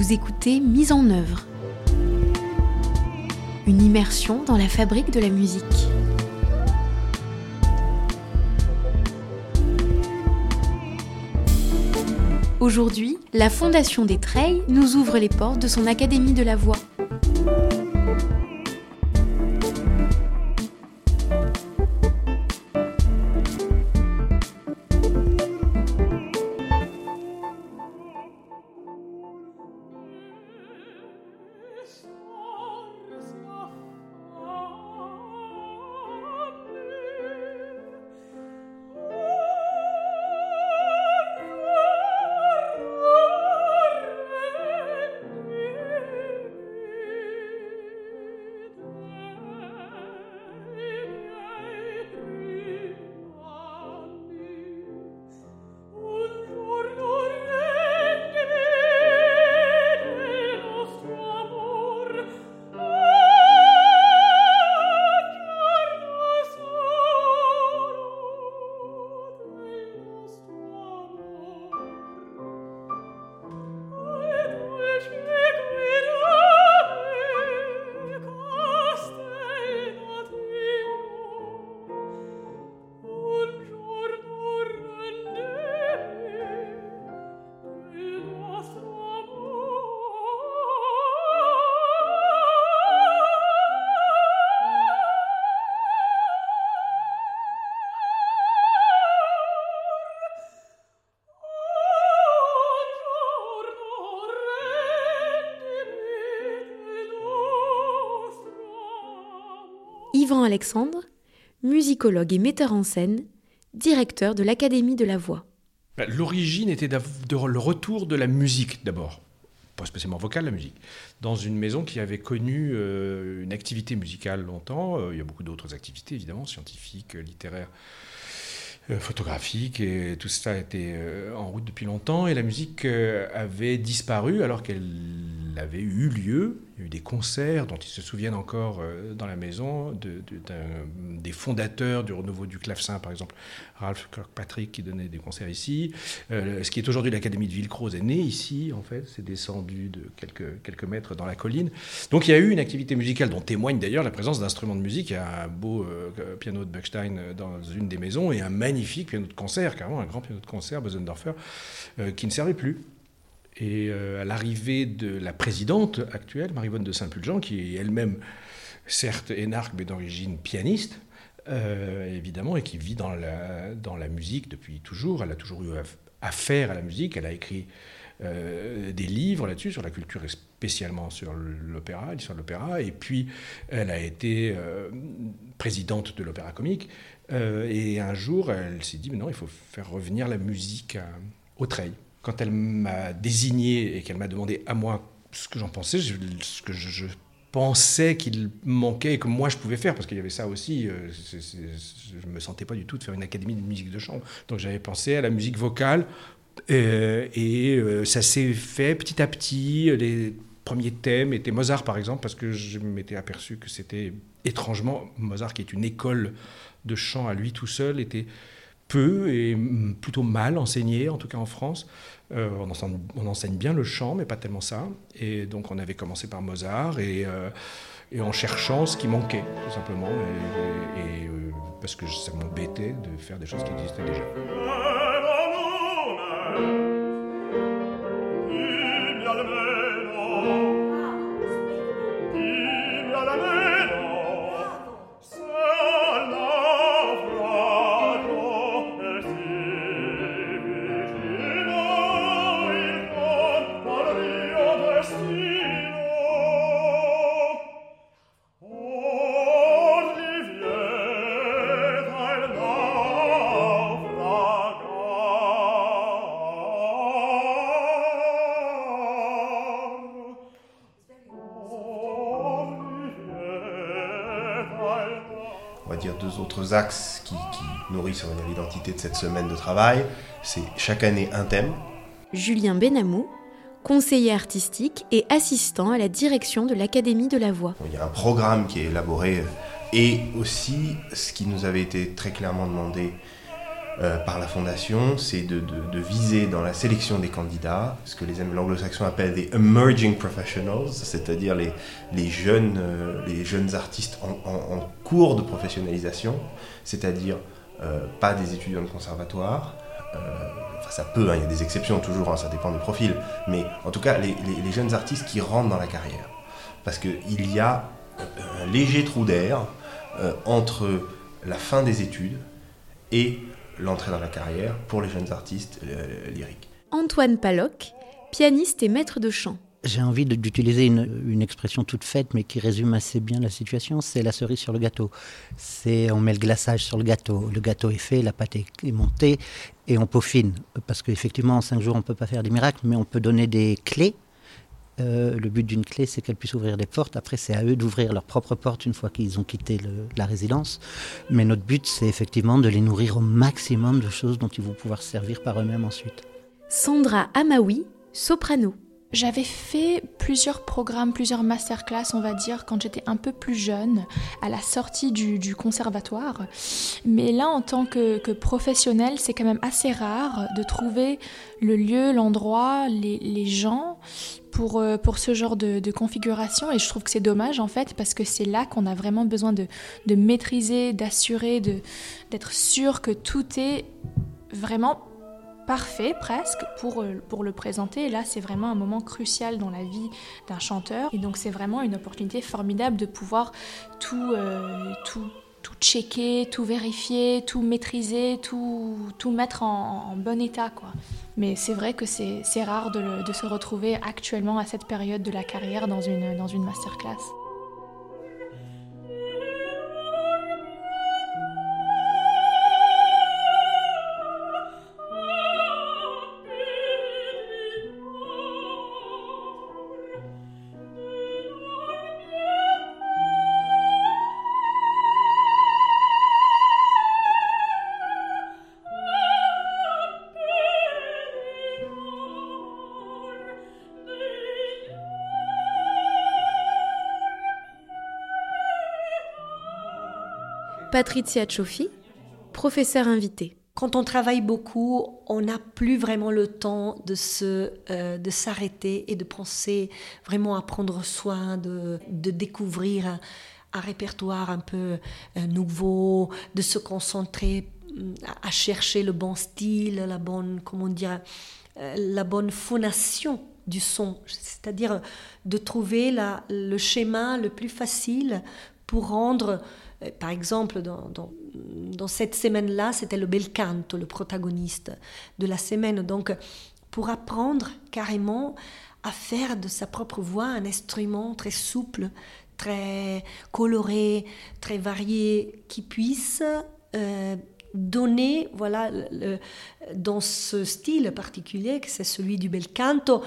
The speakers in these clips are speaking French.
Vous écoutez Mise en œuvre. Une immersion dans la fabrique de la musique. Aujourd'hui, la Fondation des Treilles nous ouvre les portes de son Académie de la Voix. Alexandre, musicologue et metteur en scène, directeur de l'Académie de la Voix. Bah, l'origine était de le retour de la musique d'abord, pas spécialement vocale la musique, dans une maison qui avait connu euh, une activité musicale longtemps. Euh, il y a beaucoup d'autres activités évidemment, scientifiques, littéraires, euh, photographiques, et tout ça était en route depuis longtemps. Et la musique avait disparu alors qu'elle avait eu lieu il y a eu des concerts dont ils se souviennent encore euh, dans la maison, de, des fondateurs du renouveau du clavecin, par exemple, Ralph Kirkpatrick qui donnait des concerts ici. Euh, ce qui est aujourd'hui l'Académie de Villecroze est né ici, en fait, c'est descendu de quelques, quelques mètres dans la colline. Donc il y a eu une activité musicale dont témoigne d'ailleurs la présence d'instruments de musique. Il y a un beau euh, piano de Bechstein dans une des maisons et un magnifique piano de concert, carrément un grand piano de concert, Bosendorfer, qui ne servait plus. Et euh, à l'arrivée de la présidente actuelle, Marie-Vonne de Saint-Pulgent, qui est elle-même, certes énarque, mais d'origine pianiste, euh, évidemment, et qui vit dans la, dans la musique depuis toujours. Elle a toujours eu affaire à la musique. Elle a écrit euh, des livres là-dessus, sur la culture spécialement sur l'opéra, l'histoire l'opéra. Et puis, elle a été présidente de l'opéra comique. et un jour, elle s'est dit, mais non, il faut faire revenir la musique au treil quand elle m'a désigné et qu'elle m'a demandé à moi ce que j'en pensais, ce que je, pensais qu'il manquait et que moi je pouvais faire, parce qu'il y avait ça aussi, euh, je ne me sentais pas du tout de faire une académie de musique de chambre. Donc j'avais pensé à la musique vocale euh, et euh, ça s'est fait petit à petit. Les premiers thèmes étaient Mozart par exemple, parce que je m'étais aperçu que c'était étrangement, Mozart qui est une école de chant à lui tout seul, était peu et plutôt mal enseigné, en tout cas en France. Euh, on, enseigne, bien le chant, mais pas tellement ça. Et donc on avait commencé par Mozart et, euh, en cherchant ce qui manquait, tout simplement, euh, parce que ça m'embêtait de faire des choses qui existaient déjà. Axes qui, nourrissent l'identité de cette semaine de travail. C'est chaque année un thème. Julien Benamou, conseiller artistique et assistant à la direction de l'Académie de la Voix. Il y a un programme qui est élaboré et aussi ce qui nous avait été très clairement demandé euh, par la fondation, c'est de, viser dans la sélection des candidats ce que les anglo-saxons appellent des emerging professionals, c'est-à-dire les, jeunes, euh, les jeunes artistes en, cours de professionnalisation, c'est-à-dire euh, pas des étudiants de conservatoire. enfin, ça peut, hein, il y a des exceptions toujours, hein, ça dépend du profil, mais en tout cas, les, les jeunes artistes qui rentrent dans la carrière. Parce qu'il y a un léger trou d'air entre la fin des études et l'entrée dans la carrière pour les jeunes artistes euh, lyriques. Antoine Paloc, pianiste et maître de chant. J'ai envie d'utiliser une, expression toute faite, mais qui résume assez bien la situation. C'est la cerise sur le gâteau. C'est on met le glaçage sur le gâteau. Le gâteau est fait, la pâte est, montée, et on peaufine. Parce qu'effectivement, en cinq jours, on ne peut pas faire des miracles, mais on peut donner des clés euh, le but d'une clé, c'est qu'elle puisse ouvrir des portes. Après, c'est à eux d'ouvrir leurs propres portes une fois qu'ils ont quitté la résidence. Mais notre but, c'est effectivement de les nourrir au maximum de choses dont ils vont pouvoir se servir par eux-mêmes ensuite. Sandra Amaoui, soprano. J'avais fait plusieurs programmes, plusieurs masterclass, on va dire, quand j'étais un peu plus jeune, à la sortie du, conservatoire. Mais là, en tant que, professionnel, c'est quand même assez rare de trouver le lieu, l'endroit, les, gens pour, euh, pour ce genre de, configuration. Et je trouve que c'est dommage, en fait, parce que c'est là qu'on a vraiment besoin de, de maîtriser, d'assurer, d'être sûr que tout est vraiment parfait presque pour, euh, pour le présenter. Là, c'est vraiment un moment crucial dans la vie d'un chanteur. Et donc, c'est vraiment une opportunité formidable de pouvoir tout, euh, tout, tout checker, tout vérifier, tout maîtriser, tout, tout mettre en, bon état. Quoi. Mais c'est vrai que c'est rare de, de, se retrouver actuellement à cette période de la carrière dans une, dans une masterclass. Patricia Chofi, professeure invitée. Quand on travaille beaucoup, on n'a plus vraiment le temps de se, euh, de s'arrêter et de penser vraiment à prendre soin, de, de découvrir un, répertoire un peu euh, nouveau, de se concentrer mm, à, chercher le bon style, la bonne, comment dire, euh, la bonne phonation du son, c'est-à-dire de trouver le schéma le plus facile pour rendre par exemple, dans, dans, cette semaine-là, c'était le bel canto, le protagoniste de la semaine. Donc, pour apprendre carrément à faire de sa propre voix un instrument très souple, très coloré, très varié, qui puisse euh, donner, voilà, dans ce style particulier, que c'est celui du bel canto,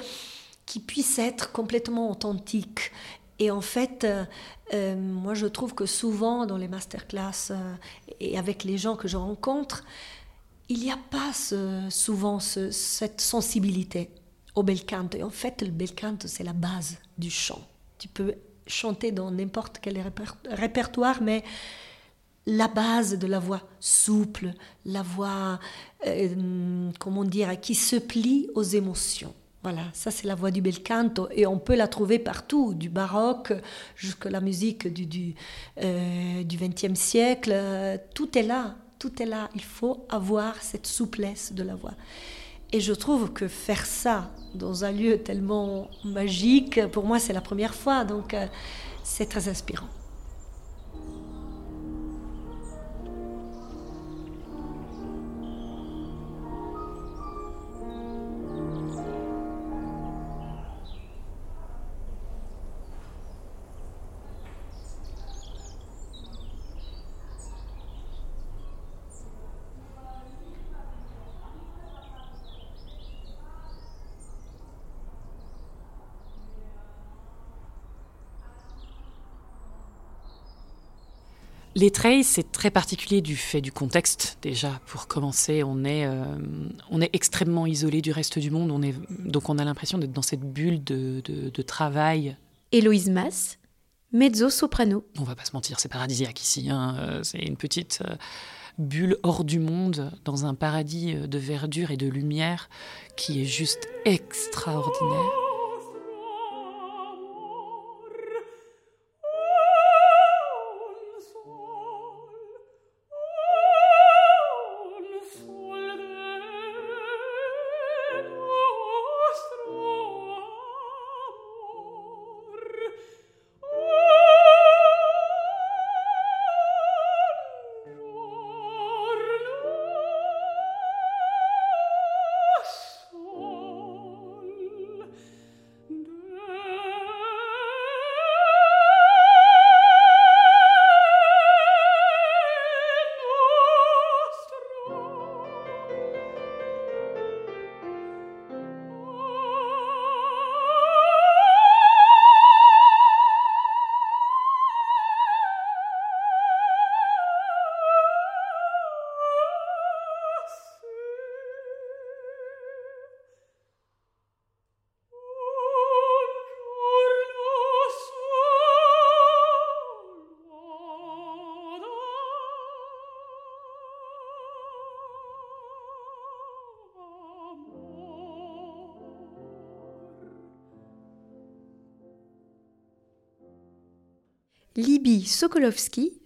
qui puisse être complètement authentique et en fait, euh, euh, moi je trouve que souvent dans les masterclass euh, et avec les gens que je rencontre, il n'y a pas souvent cette sensibilité au bel canto. Et en fait, le bel canto, c'est la base du chant. Tu peux chanter dans n'importe quel répertoire, mais la base de la voix souple, la voix, comment dire, qui se plie aux émotions. Voilà, ça c'est la voix du bel canto et on peut la trouver partout, du baroque jusqu'à la musique du, du, euh, du 20e siècle. Tout est là, tout est là. Il faut avoir cette souplesse de la voix. Et je trouve que faire ça dans un lieu tellement magique, pour moi c'est la première fois, donc euh, c'est très inspirant. Les trails, c'est très particulier du fait du contexte. Déjà, pour commencer, on est, euh, on est extrêmement isolé du reste du monde. On est, donc, on a l'impression d'être dans cette bulle de, de, travail. Héloïse Mass, mezzo-soprano. On va pas se mentir, c'est paradisiaque ici. Hein. Euh, c'est une petite. Euh, bulle hors du monde, dans un paradis de verdure et de lumière qui est juste extraordinaire.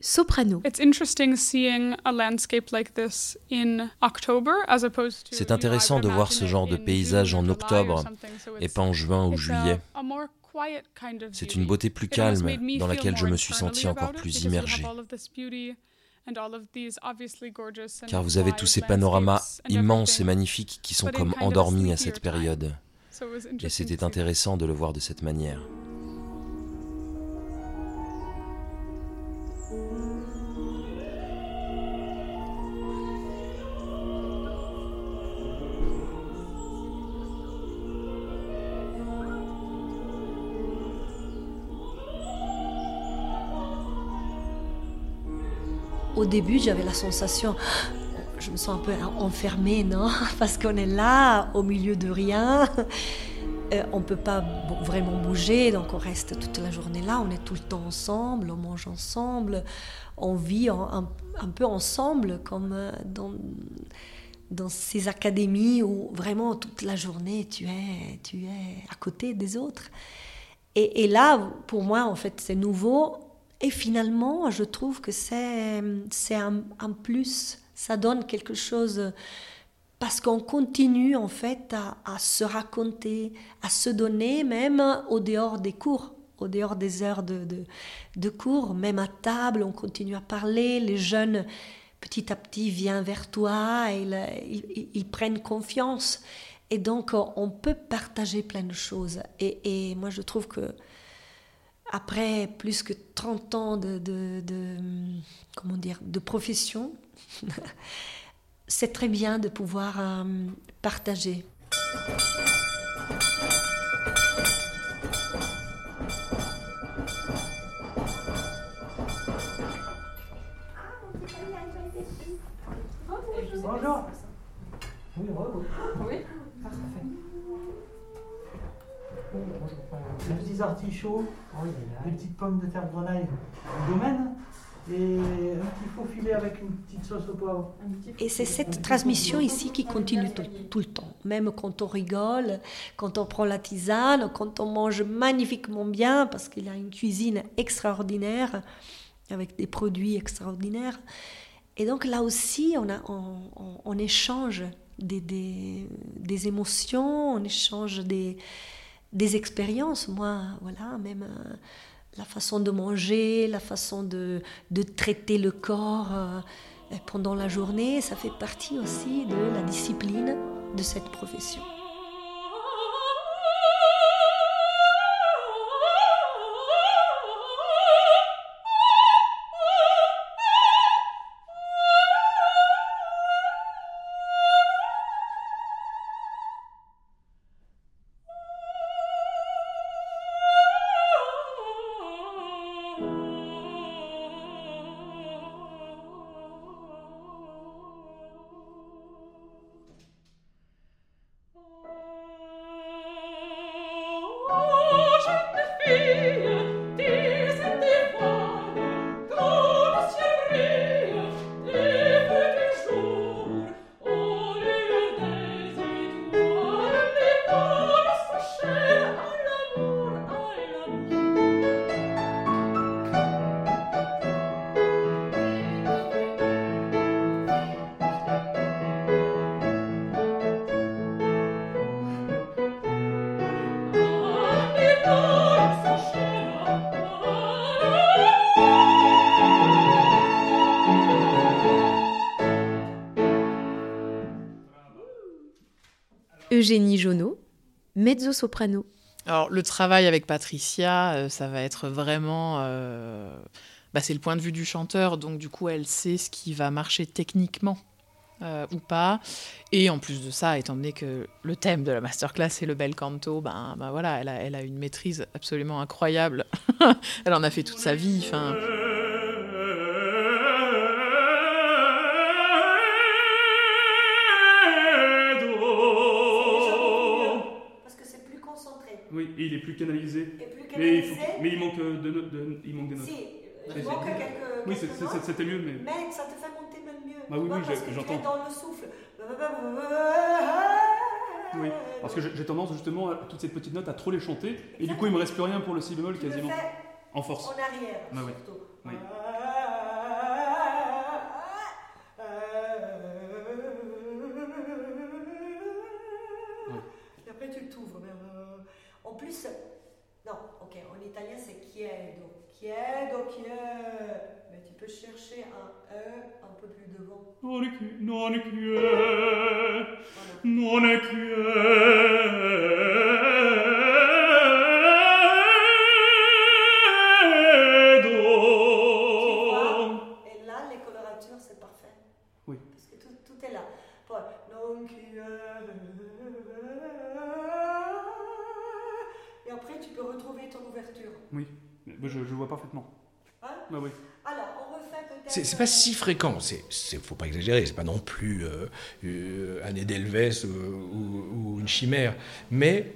Soprano. C'est intéressant de voir ce genre de paysage en octobre et pas en juin ou juillet. C'est une beauté plus calme dans laquelle je me suis senti encore plus immergé. Car vous avez tous ces panoramas immenses et magnifiques qui sont comme endormis à cette période. Et c'était intéressant de le voir de cette manière. Au début, j'avais la sensation, je me sens un peu enfermée, non? Parce qu'on est là, au milieu de rien. Euh, on ne peut pas vraiment bouger, donc on reste toute la journée là, on est tout le temps ensemble, on mange ensemble, on vit un, peu ensemble, comme euh, dans, dans ces académies où vraiment toute la journée tu es, tu es à côté des autres. Et, et là, pour moi, en fait, c'est nouveau et finalement, je trouve que c'est un, un, plus, ça donne quelque chose parce qu'on continue en fait à, à, se raconter, à se donner même au dehors des cours, au dehors des heures de, de, cours, même à table, on continue à parler, les jeunes petit à petit viennent vers toi, ils, ils, prennent confiance. Et donc, on peut partager plein de choses. Et moi, je trouve que après plus que 30 ans de, comment dire, de profession, c'est très bien de pouvoir euh, partager. Bonjour. Oui, oui, parfait. Des petits artichauts, des petites pommes de terre grenaille du domaine et un petit faux filet avec une petite sauce au poivre. Et c'est cette transmission ici qui continue tout, le temps. Même quand on rigole, quand on prend la tisane, quand on mange magnifiquement bien, parce qu'il a une cuisine extraordinaire, avec des produits extraordinaires. Et donc là aussi, on, a, on, échange des, des, des émotions, on échange des des expériences, moi, voilà, même euh, la façon de manger, la façon de, traiter le corps euh, pendant la journée, ça fait partie aussi de la discipline de cette profession. Eugénie Jonot, mezzo-soprano. Alors le travail avec Patricia, euh, ça va être vraiment... Euh, bah, c'est le point de vue du chanteur, donc du coup elle sait ce qui va marcher techniquement euh, ou pas. Et en plus de ça, étant donné que le thème de la masterclass est le bel canto, ben, ben voilà, elle a, une maîtrise absolument incroyable. elle en a fait toute sa vie. Oui, il est plus canalisé. Mais, il mais, il manque, de, de, il manque des notes. Si, il manque quelques, Oui, c'était mieux, mais. Mais ça te fait monter même mieux. Bah oui, oui, j'entends. dans le souffle. Oui, parce que j'ai tendance justement, à, toutes ces petites notes, à trop les chanter. Et du coup, il me reste plus rien pour le si bémol quasiment. En force. En arrière. Bah oui. oui. Plus, non, ok, en italien c'est chiedo, chiedo, chiedo. Mais tu peux chercher un E un peu plus devant. Non è chiedo, non è chiedo, non è Et je, je vois parfaitement. Hein bah oui. Alors, on refait peut-être. C'est pas si fréquent, c'est faut pas exagérer, c'est pas non plus euh, euh, un Edelweiss ou, ou, ou, une chimère, mais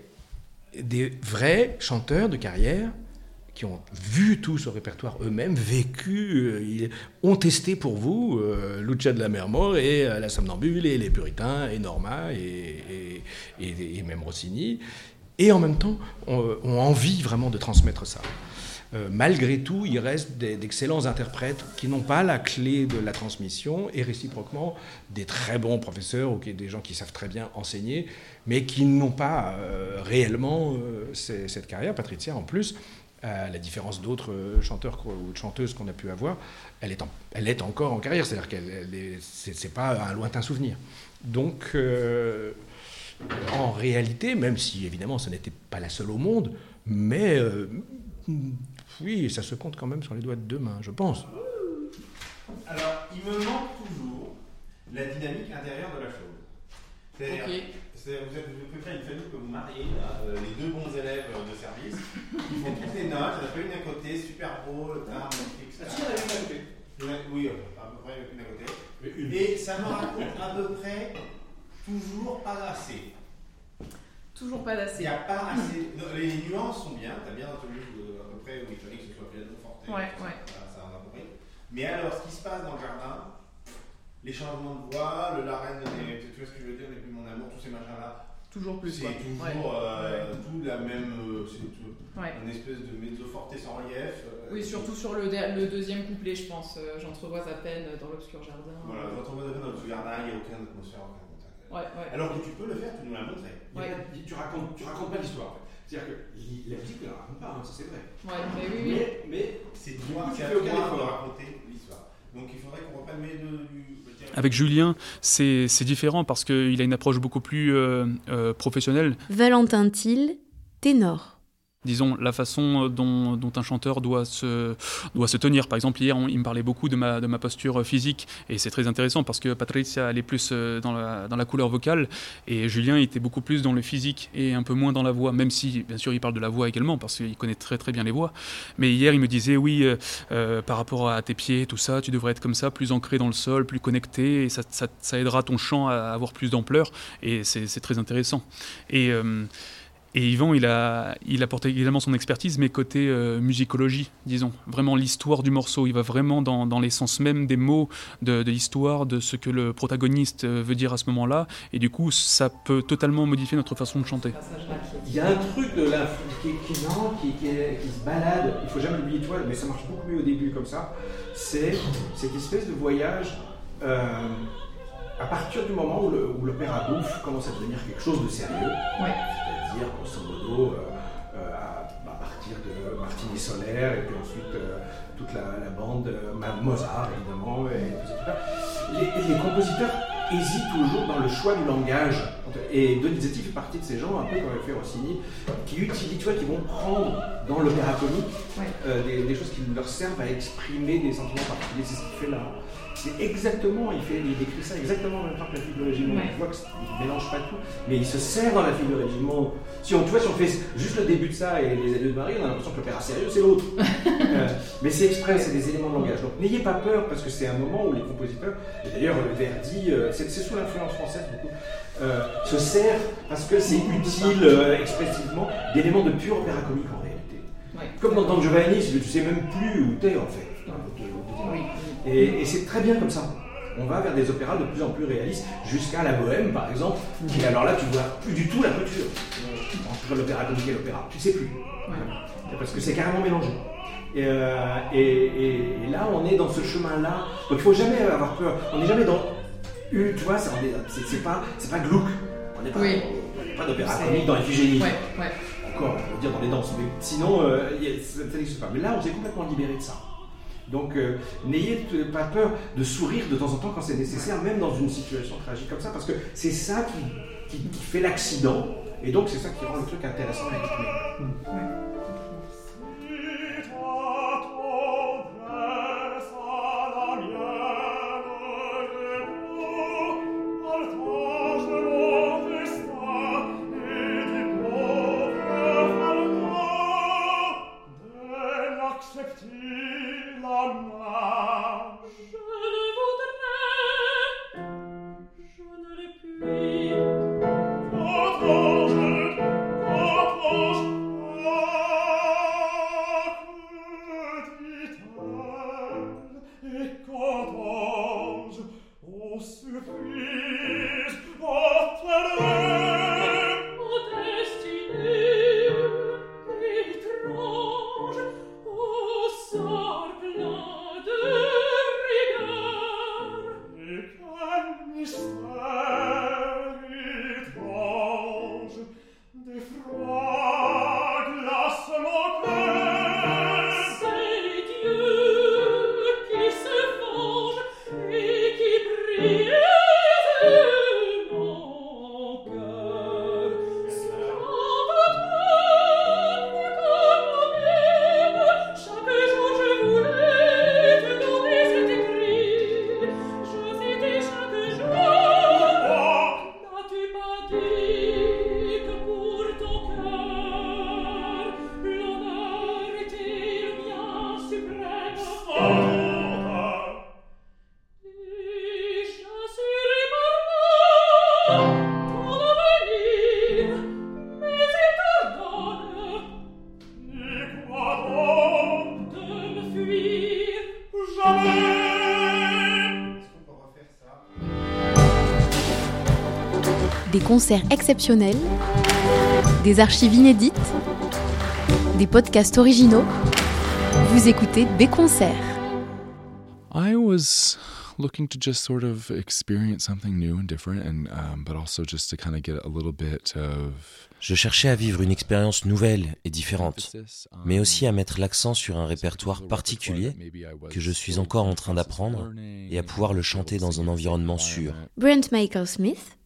des vrais chanteurs de carrière qui ont vu tout ce répertoire eux-mêmes, vécu, euh, ont testé pour vous euh, Lucia de la Mermore et euh, La Somnambule et Les Puritains et Norma et, et, et même Rossini et en même temps ont, ont envie vraiment de transmettre ça. Euh, malgré tout, il reste d'excellents interprètes qui n'ont pas la clé de la transmission et réciproquement des très bons professeurs ou des gens qui savent très bien enseigner, mais qui n'ont pas euh, réellement euh, cette carrière. Patricia, en plus, à la différence d'autres chanteurs ou chanteuses qu'on a pu avoir, elle est, encore en carrière, c'est-à-dire qu'elle c'est pas un lointain souvenir. Donc, en réalité, même si évidemment ce n'était pas la seule au monde, mais oui, ça se compte quand même sur les doigts de deux mains, je pense. Alors, il me manque toujours la dynamique intérieure de la chose. C'est-à-dire, vous, êtes, vous pouvez faire une famille que vous mariez, là, euh, les deux bons élèves de service. Ils font toutes les notes, il y en a pas une à côté, super beau, le tard, magnifique, etc. Ah, si, il y en a une à côté. Il y en a- Oui, euh, à peu près une à côté. Une. Et ça me raconte à peu près toujours pas assez. Toujours pas Il d'assez. n'y a pas assez. non, les nuances sont bien, t'as bien retenu euh, près où il fallait que ce soit piano forte. Ouais, ouais. Ça, en a compris. Mais alors, ce qui se passe dans le jardin, les changements de voix, le la reine, des- tu vois ce que je veux dire, n'est plus mon amour, tous ces machins-là, Toujours plus. c'est toujours Ouais. euh, tout la même. euh, c'est tout- Ouais. une espèce de mezzo forte sans relief. euh, Oui, surtout sur le, deuxième couplet, je pense. J'entrevois à peine dans l'obscur jardin. Voilà, quand on va dans le jardin, il n'y a aucune atmosphère, aucun contact. Ouais, ouais. Alors que tu peux le faire, tu nous l'as montré. Il y a pas- tu, racontes, tu racontes pas l'histoire. en fait. C'est-à-dire que la musique ne la raconte pas, hein, ça c'est vrai. Ouais, mais oui, oui. Mais, mais C'est c'est à fais aucun effort. raconter l'histoire. Donc il faudrait qu'on reprenne mes deux Avec Julien, c'est c'est différent parce qu'il a une approche beaucoup plus euh, euh, professionnelle. Valentin Thiel, ténor? Disons, la façon dont, dont un chanteur doit se, doit se tenir. Par exemple, hier, on- il me parlait beaucoup de ma, posture physique, et c'est très intéressant parce que Patricia, est plus euh, dans la, couleur vocale, et Julien était beaucoup plus dans le physique et un peu moins dans la voix, même si, bien sûr, il parle de la voix également, parce qu'il connaît très très bien les voix. Mais hier, il me disait, oui, euh, euh, par rapport à tes pieds, tout ça, tu devrais être comme ça, plus ancré dans le sol, plus connecté, et ça, aidera ton chant à avoir plus d'ampleur, et c'est très intéressant. Et... euh, et Yvan, il a, il apporte également son expertise, mais côté euh, musicologie, disons. Vraiment l'histoire du morceau. Il va vraiment dans, dans l'essence même des mots de, de l'histoire, de ce que le protagoniste euh, veut dire à ce moment-là. Et du coup, ça peut totalement modifier notre façon de chanter. il y a un truc de la, qui, qui, non, qui, qui, est- qui se balade. Il faut jamais l'oublier, toi, mais ça marche beaucoup mieux au début comme ça. C'est cette espèce de voyage. euh, à partir du moment où le- où l'opéra bouffe commence à devenir quelque chose de sérieux, Ouais. Et puis ensuite euh, toute la, la bande, Mozart évidemment, et tout ça. Les, les compositeurs hésite toujours dans le choix du langage. Et Donizetti fait partie de ces gens, un peu comme le fait Rossini, qui utilisent, tu vois, qui vont prendre dans l'opéra comique euh, des, choses qui leur servent à exprimer des sentiments particuliers. C'est ce qu'il fait là. C'est exactement, il, fait, il décrit ça exactement en même temps que la fille de Régimond. Ouais. Tu vois qu'il ne mélange pas tout, mais il se sert dans la fille de Régimond. Si on, tu vois, si on fait juste le début de ça et les adieux de Marie, on a l'impression que l'opéra sérieux, c'est l'autre. Euh, mais c'est exprès, c'est des éléments de langage. Donc n'ayez pas peur, parce que c'est un moment où les compositeurs, et d'ailleurs Verdi, euh, c'est sous l'influence française beaucoup, euh, se sert, parce que c'est utile expressivement, d'éléments de pur opéra comique en réalité. Comme dans Don Giovanni, tu sais même plus où t'es en fait. Et, c'est très bien comme ça. On va vers des opéras de plus en plus réalistes, jusqu'à la Bohème par exemple, et alors là tu vois plus du tout la couture entre l'opéra comique et l'opéra, tu sais plus. Parce que c'est carrément mélangé. Euh, et, là, on est dans ce chemin-là. Donc il faut jamais avoir peur. On n'est jamais dans. Tu vois, c'est pas, pas glauque. On n'est pas, d'opéra comique dans les Ouais, Encore, on peut dire dans les danses. Mais sinon, euh, ça n'existe pas. Mais là, on s'est complètement libéré de ça. Donc euh, n'ayez pas peur de sourire de temps en temps quand c'est nécessaire, même dans une situation tragique comme ça, parce que c'est ça qui, fait l'accident, et donc c'est ça qui rend le truc intéressant à. Concerts exceptionnels, des archives inédites, des podcasts originaux. Vous écoutez B Concerts. I was looking to just sort of experience something new and different, and um, but also just to kind of get a little bit of. Je cherchais à vivre une expérience nouvelle et différente, mais aussi à mettre l'accent sur un répertoire particulier que je suis encore en train d'apprendre et à pouvoir le chanter dans un environnement sûr. Brent Michael Smith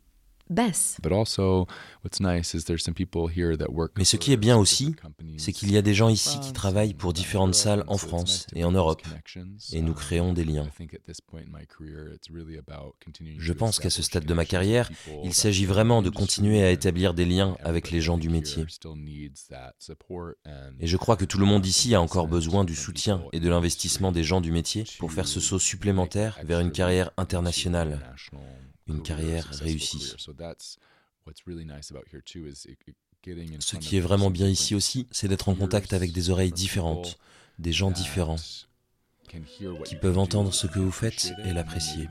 mais ce qui est bien aussi, c'est qu'il y a des gens ici qui travaillent pour différentes salles en France et en Europe, et nous créons des liens. Je pense qu'à ce stade de ma carrière, il s'agit vraiment de continuer à établir des liens avec les gens du métier. Et je crois que tout le monde ici a encore besoin du soutien et de l'investissement des gens du métier pour faire ce saut supplémentaire vers une carrière internationale une carrière réussie. Ce qui est vraiment bien ici aussi, c'est d'être en contact avec des oreilles différentes, des gens différents, qui peuvent entendre ce que vous faites et l'apprécier.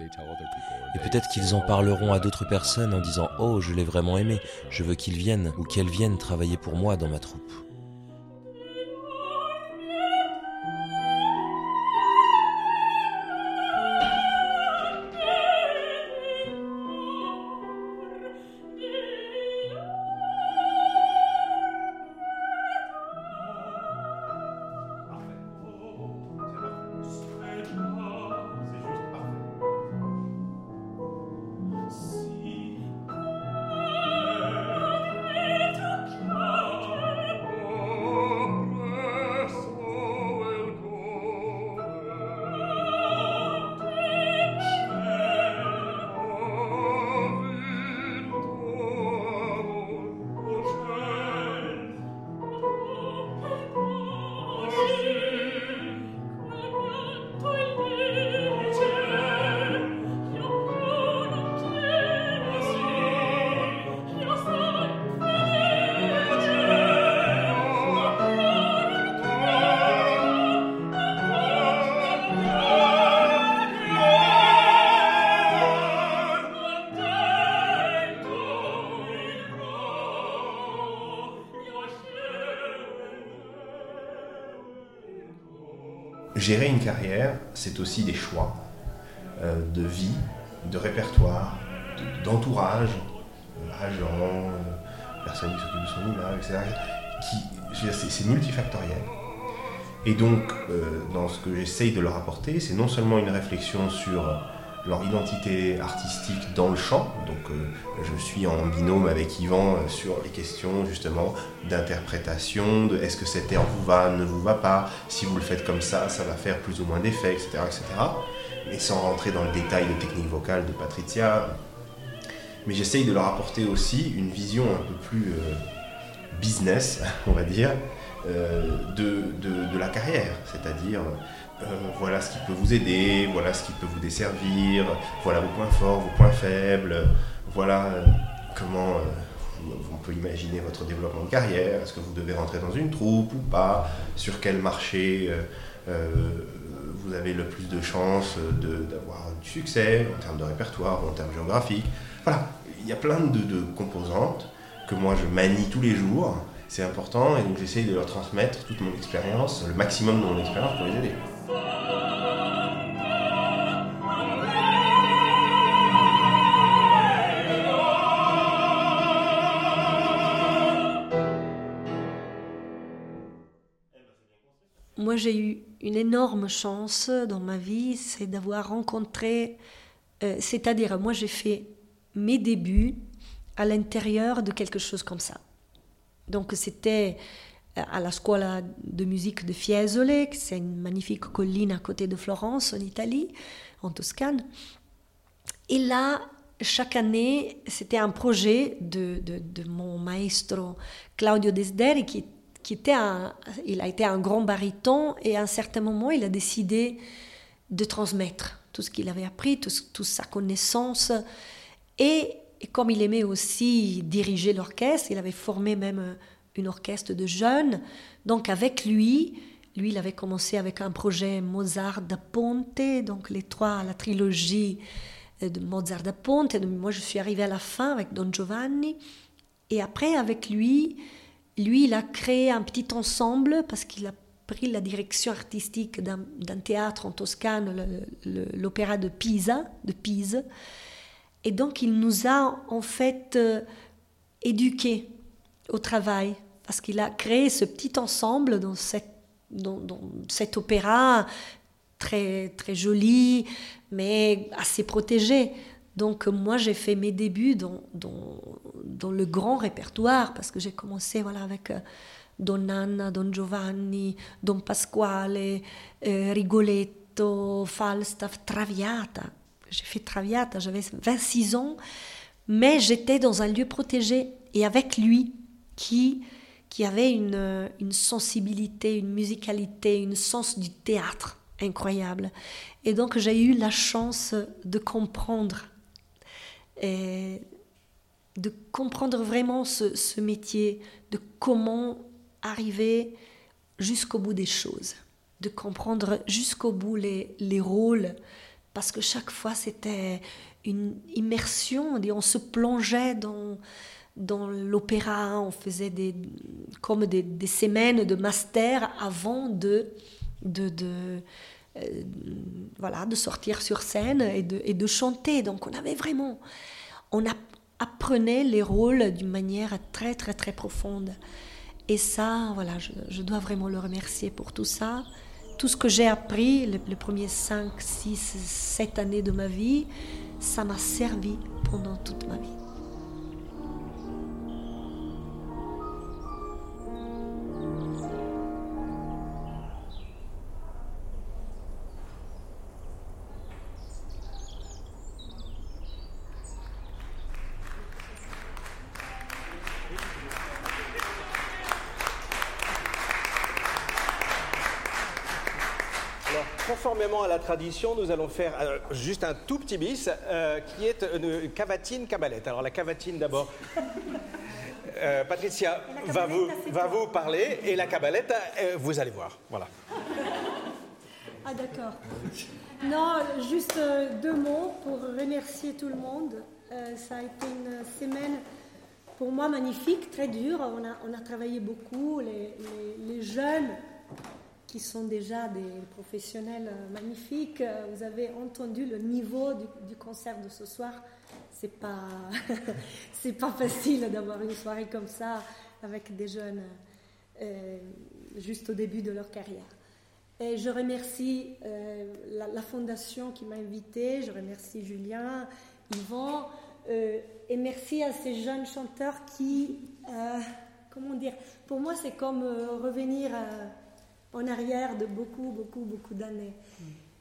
Et peut-être qu'ils en parleront à d'autres personnes en disant ⁇ Oh, je l'ai vraiment aimé, je veux qu'il vienne ou qu'elle vienne travailler pour moi dans ma troupe ⁇ gérer une carrière, c'est aussi des choix euh, de vie, de répertoire, d'entourage, euh, agents, personnes qui s'occupent de son image, etc. C'est multifactoriel. Et donc, dans ce que j'essaye de leur apporter, c'est non seulement une réflexion sur leur identité artistique dans le chant. Donc euh, je suis en binôme avec Yvan euh, sur les questions justement d'interprétation, de est-ce que cet air vous va, ne vous va pas, si vous le faites comme ça, ça va faire plus ou moins d'effets, etc., etc. Mais sans rentrer dans le détail de technique vocale de Patricia. Mais j'essaye de leur apporter aussi une vision un peu plus euh, business, on va dire, de, de, la carrière, c'est-à-dire euh, voilà ce qui peut vous aider, voilà ce qui peut vous desservir, voilà vos points forts, vos points faibles, voilà euh, comment euh, on peut imaginer votre développement de carrière, est-ce que vous devez rentrer dans une troupe ou pas, sur quel marché vous avez le plus de chances d'avoir du succès en termes de répertoire ou en termes géographiques? Voilà, il y a plein de, de composantes que moi je manie tous les jours, c'est important et donc j'essaye de leur transmettre toute mon expérience, le maximum de mon expérience pour les aider. Moi, j'ai eu une énorme chance dans ma vie, c'est d'avoir rencontré, euh, c'est-à-dire, moi, j'ai fait mes débuts à l'intérieur de quelque chose comme ça. Donc, c'était à la Scuola de musique de Fiesole, c'est une magnifique colline à côté de Florence, en Italie, en Toscane. Et là, chaque année, c'était un projet de, de, mon maestro Claudio Desderi, qui, qui était un, il a été un grand baryton, et à un certain moment, il a décidé de transmettre tout ce qu'il avait appris, toute sa connaissance. Et, et, comme il aimait aussi diriger l'orchestre, il avait formé même une orchestre de jeunes. Donc avec lui, lui, il avait commencé avec un projet Mozart da Ponte, donc les trois, la trilogie euh, de Mozart da Ponte. Moi, je suis arrivée à la fin avec Don Giovanni. Et après, avec lui, lui, il a créé un petit ensemble parce qu'il a pris la direction artistique d'un théâtre en Toscane, l'opéra de Pisa, de Pise. Et donc, il nous a en fait euh, éduqués au travail parce qu'il a créé ce petit ensemble dans, cette, cet opéra très, très joli, mais assez protégé. Donc moi, j'ai fait mes débuts dans, le grand répertoire, parce que j'ai commencé voilà, avec euh, Don Anna, Don Giovanni, Don Pasquale, euh, Rigoletto, Falstaff, Traviata. J'ai fait Traviata, j'avais 26 ans, mais j'étais dans un lieu protégé et avec lui qui qui avait une, une sensibilité, une musicalité, une sens du théâtre incroyable. Et donc j'ai eu la chance de comprendre, de comprendre vraiment ce, ce métier, de comment arriver jusqu'au bout des choses, de comprendre jusqu'au bout les, les rôles, parce que chaque fois c'était une immersion, on se plongeait dans l'opéra, on faisait comme des, semaines de master avant euh, de sortir sur scène et de, et de chanter. Donc on avait vraiment, on apprenait les rôles d'une manière très très très profonde. Et ça, voilà, je, dois vraiment le remercier pour tout ça. Tout ce que j'ai appris, les, les premiers 5, 6, 7 années de ma vie, ça m'a servi pendant toute ma vie. Tradition, nous allons faire euh, juste un tout petit bis euh, qui est une cavatine cabalette. Alors la cavatine d'abord. Euh, Patricia va vous, va vous parler et la cabalette, vous allez voir. Voilà. Ah d'accord. Non, juste deux mots pour remercier tout le monde. ça a été une semaine pour moi magnifique, très dure. On a, on a travaillé beaucoup. Les, les, les jeunes qui sont déjà des professionnels magnifiques. Vous avez entendu le niveau du, concert de ce soir. C'est pas, c'est pas facile d'avoir une soirée comme ça avec des jeunes euh, juste au début de leur carrière. Et je remercie euh, la, fondation qui m'a invité, je remercie Julien, Yvan, euh, et merci à ces jeunes chanteurs qui, comment dire, pour moi c'est comme revenir en arrière de beaucoup, beaucoup, beaucoup d'années.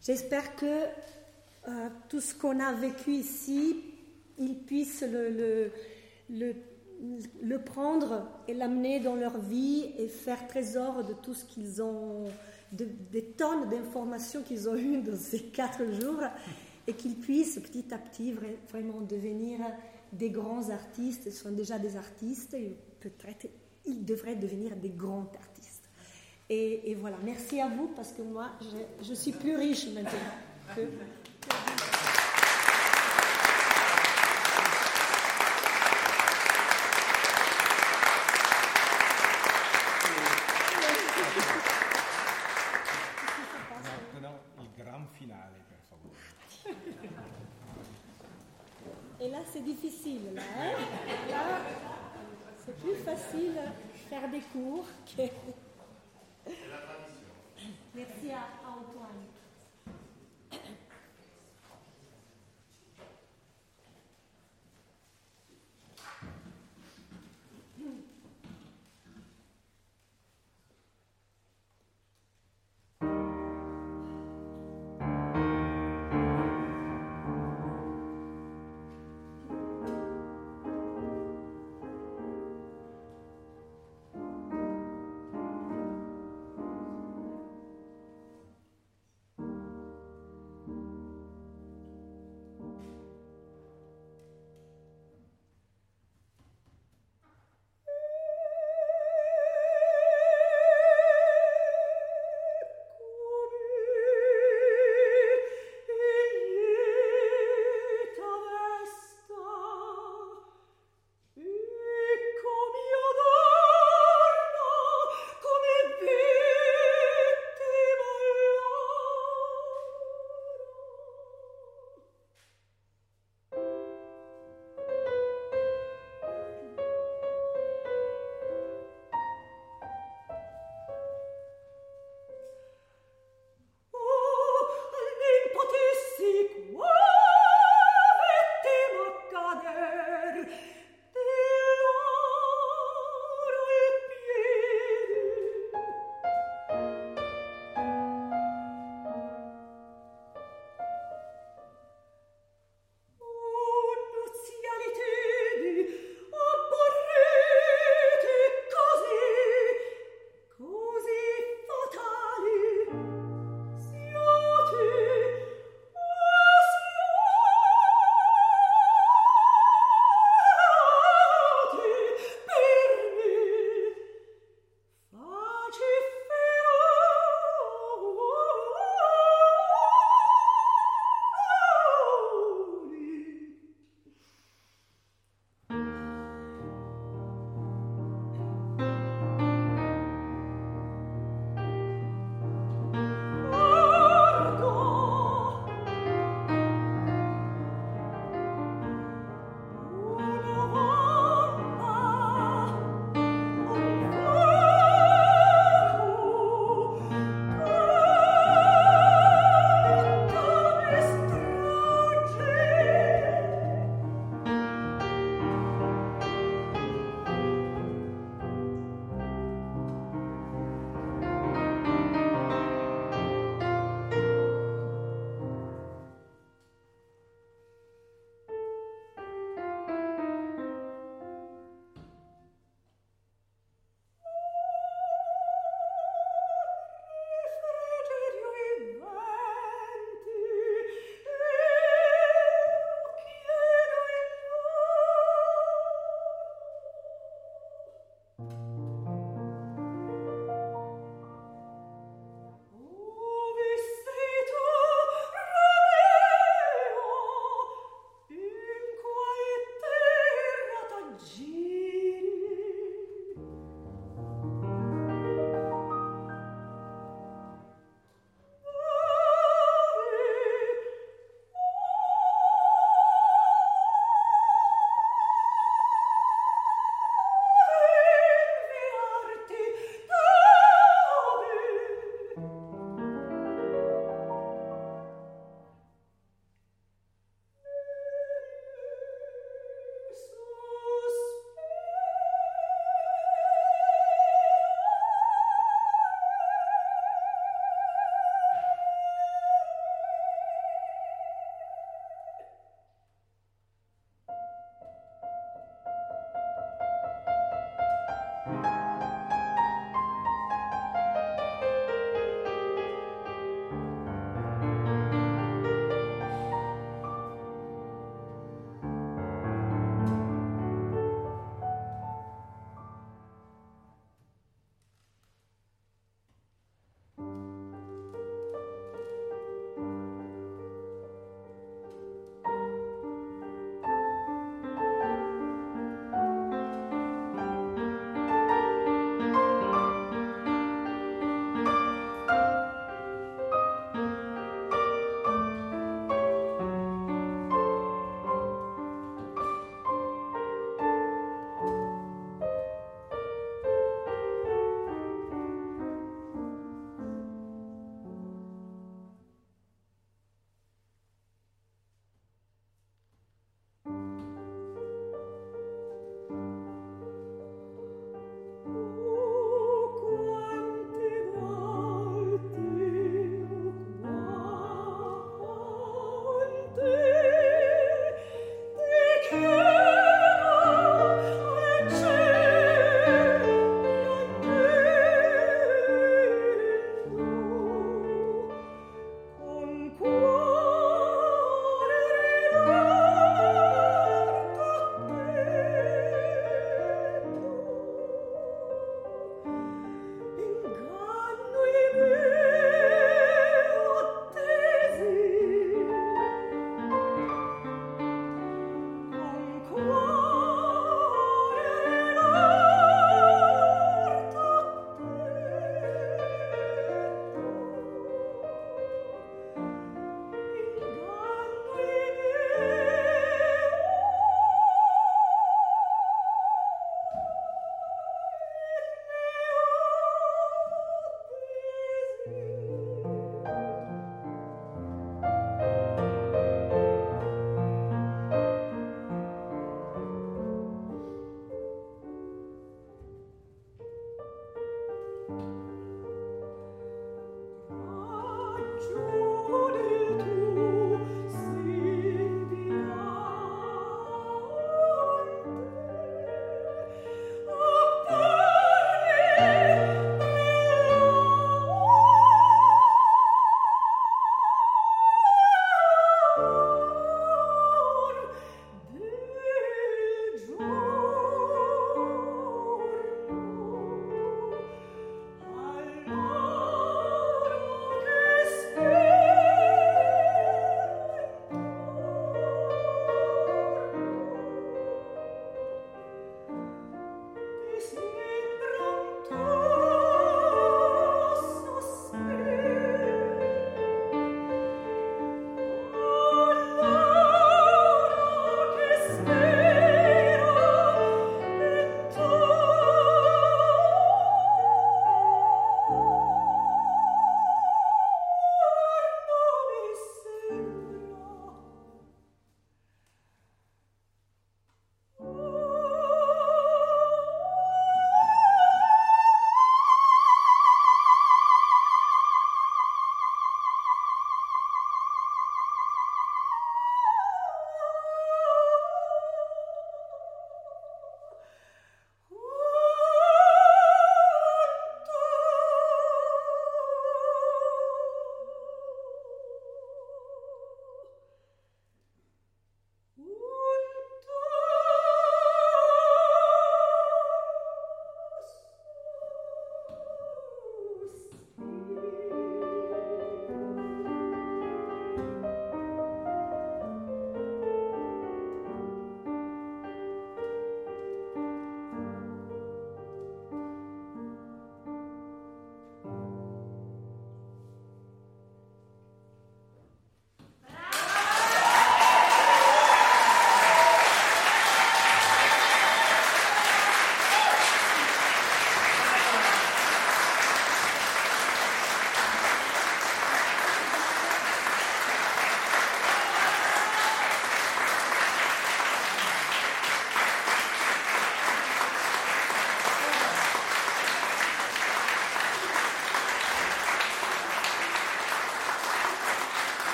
J'espère que tout ce qu'on a vécu ici, ils puissent le, le, le le prendre et l'amener dans leur vie et faire trésor de tout ce qu'ils ont, des tonnes d'informations qu'ils ont eues dans ces quatre jours et qu'ils puissent petit à petit vraiment devenir des grands artistes. Ils sont déjà des artistes et peut-être ils devraient devenir des grands artistes. Et, voilà, merci à vous parce que moi, je, je suis plus riche maintenant que